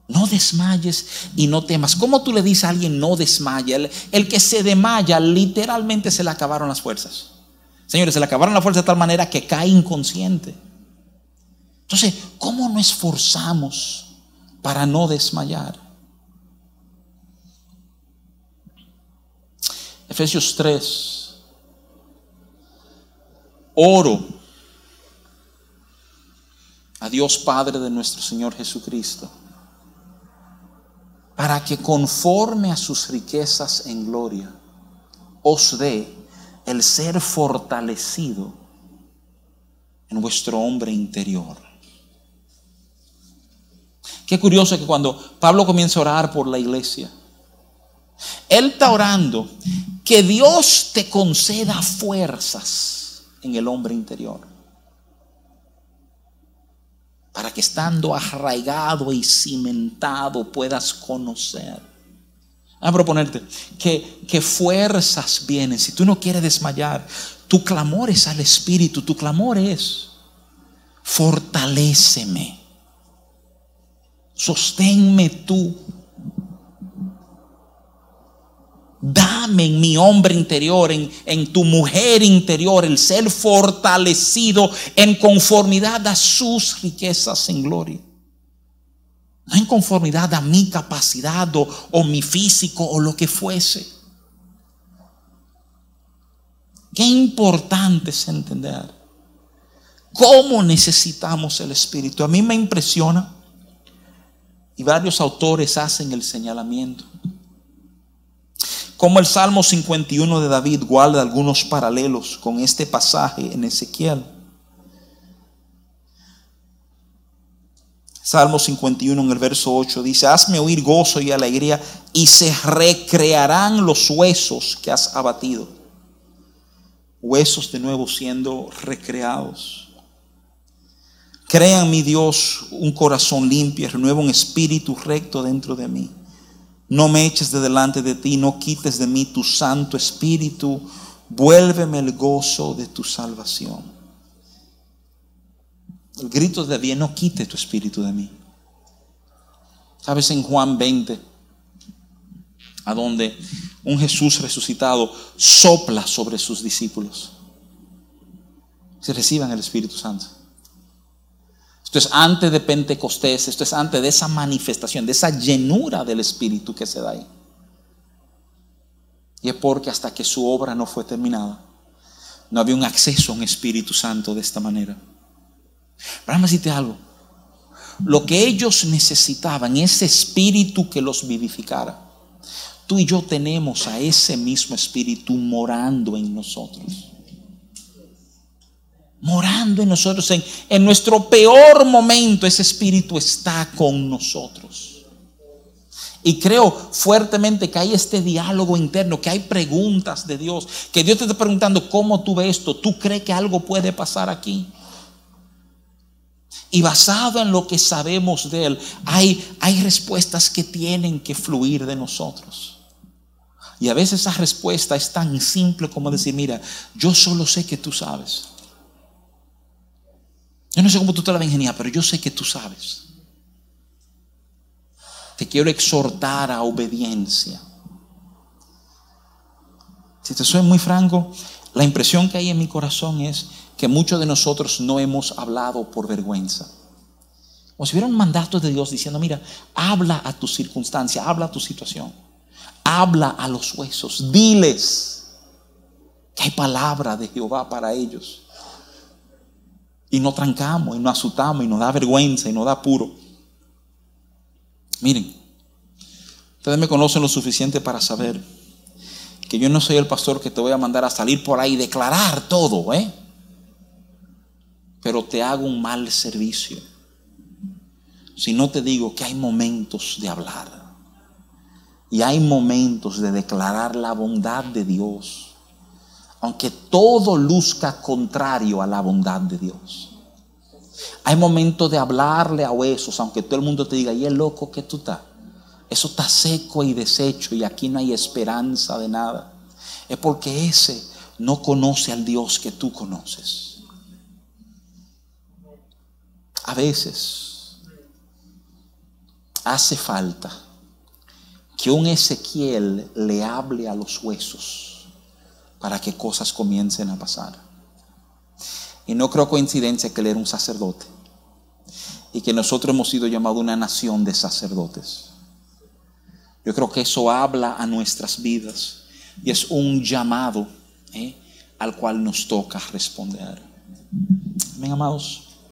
No desmayes y no temas. ¿Cómo tú le dices a alguien no desmaya? El, el que se desmaya literalmente se le acabaron las fuerzas. Señores, se le acabaron la fuerza de tal manera que cae inconsciente. Entonces, ¿cómo nos esforzamos para no desmayar? Efesios 3. Oro a Dios Padre de nuestro Señor Jesucristo para que conforme a sus riquezas en gloria os dé el ser fortalecido en vuestro hombre interior. Qué curioso que cuando Pablo comienza a orar por la iglesia, él está orando que Dios te conceda fuerzas en el hombre interior. Para que estando arraigado y cimentado puedas conocer a proponerte que, que fuerzas vienen. Si tú no quieres desmayar, tu clamor es al Espíritu, tu clamor es, fortaléceme, sosténme tú. Dame en mi hombre interior, en, en, tu mujer interior, el ser fortalecido en conformidad a sus riquezas en gloria. No en conformidad a mi capacidad o, mi físico o lo que fuese. Qué importante es entender cómo necesitamos el Espíritu. A mí me impresiona, y varios autores hacen el señalamiento, como el Salmo 51 de David guarda algunos paralelos con este pasaje en Ezequiel. Salmo 51 en el verso 8 dice, hazme oír gozo y alegría y se recrearán los huesos que has abatido. Huesos de nuevo siendo recreados. Crean mi Dios un corazón limpio, renueva un espíritu recto dentro de mí. No me eches de delante de ti, no quites de mí tu santo espíritu, vuélveme el gozo de tu salvación. El grito de David, no quite tu espíritu de mí. Sabes en Juan 20, a donde un Jesús resucitado sopla sobre sus discípulos. Se reciban el Espíritu Santo. Esto es antes de Pentecostés, esto es antes de esa manifestación, de esa llenura del Espíritu que se da ahí. Y es porque hasta que su obra no fue terminada, no había un acceso a un Espíritu Santo de esta manera. Pero decirte algo. Lo que ellos necesitaban, ese espíritu que los vivificara. Tú y yo tenemos a ese mismo espíritu morando en nosotros. Morando en nosotros. En, en nuestro peor momento, ese espíritu está con nosotros. Y creo fuertemente que hay este diálogo interno, que hay preguntas de Dios, que Dios te está preguntando, ¿cómo tú ves esto? ¿Tú crees que algo puede pasar aquí? Y basado en lo que sabemos de Él, hay, hay respuestas que tienen que fluir de nosotros. Y a veces esa respuesta es tan simple como decir, mira, yo solo sé que tú sabes. Yo no sé cómo tú te la ingeniar, pero yo sé que tú sabes. Te quiero exhortar a obediencia. Si te soy muy franco, la impresión que hay en mi corazón es que muchos de nosotros no hemos hablado por vergüenza. O si hubiera un mandato de Dios diciendo, mira, habla a tu circunstancia, habla a tu situación, habla a los huesos, diles que hay palabra de Jehová para ellos. Y no trancamos, y no asustamos, y nos da vergüenza, y nos da puro. Miren, ustedes me conocen lo suficiente para saber que yo no soy el pastor que te voy a mandar a salir por ahí y declarar todo, ¿eh? Pero te hago un mal servicio. Si no te digo que hay momentos de hablar y hay momentos de declarar la bondad de Dios, aunque todo luzca contrario a la bondad de Dios. Hay momentos de hablarle a huesos, aunque todo el mundo te diga, y es loco que tú estás. Eso está seco y deshecho y aquí no hay esperanza de nada. Es porque ese no conoce al Dios que tú conoces. A veces hace falta que un Ezequiel le hable a los huesos para que cosas comiencen a pasar. Y no creo coincidencia que él era un sacerdote y que nosotros hemos sido llamados una nación de sacerdotes. Yo creo que eso habla a nuestras vidas y es un llamado ¿eh? al cual nos toca responder. Amén, amados.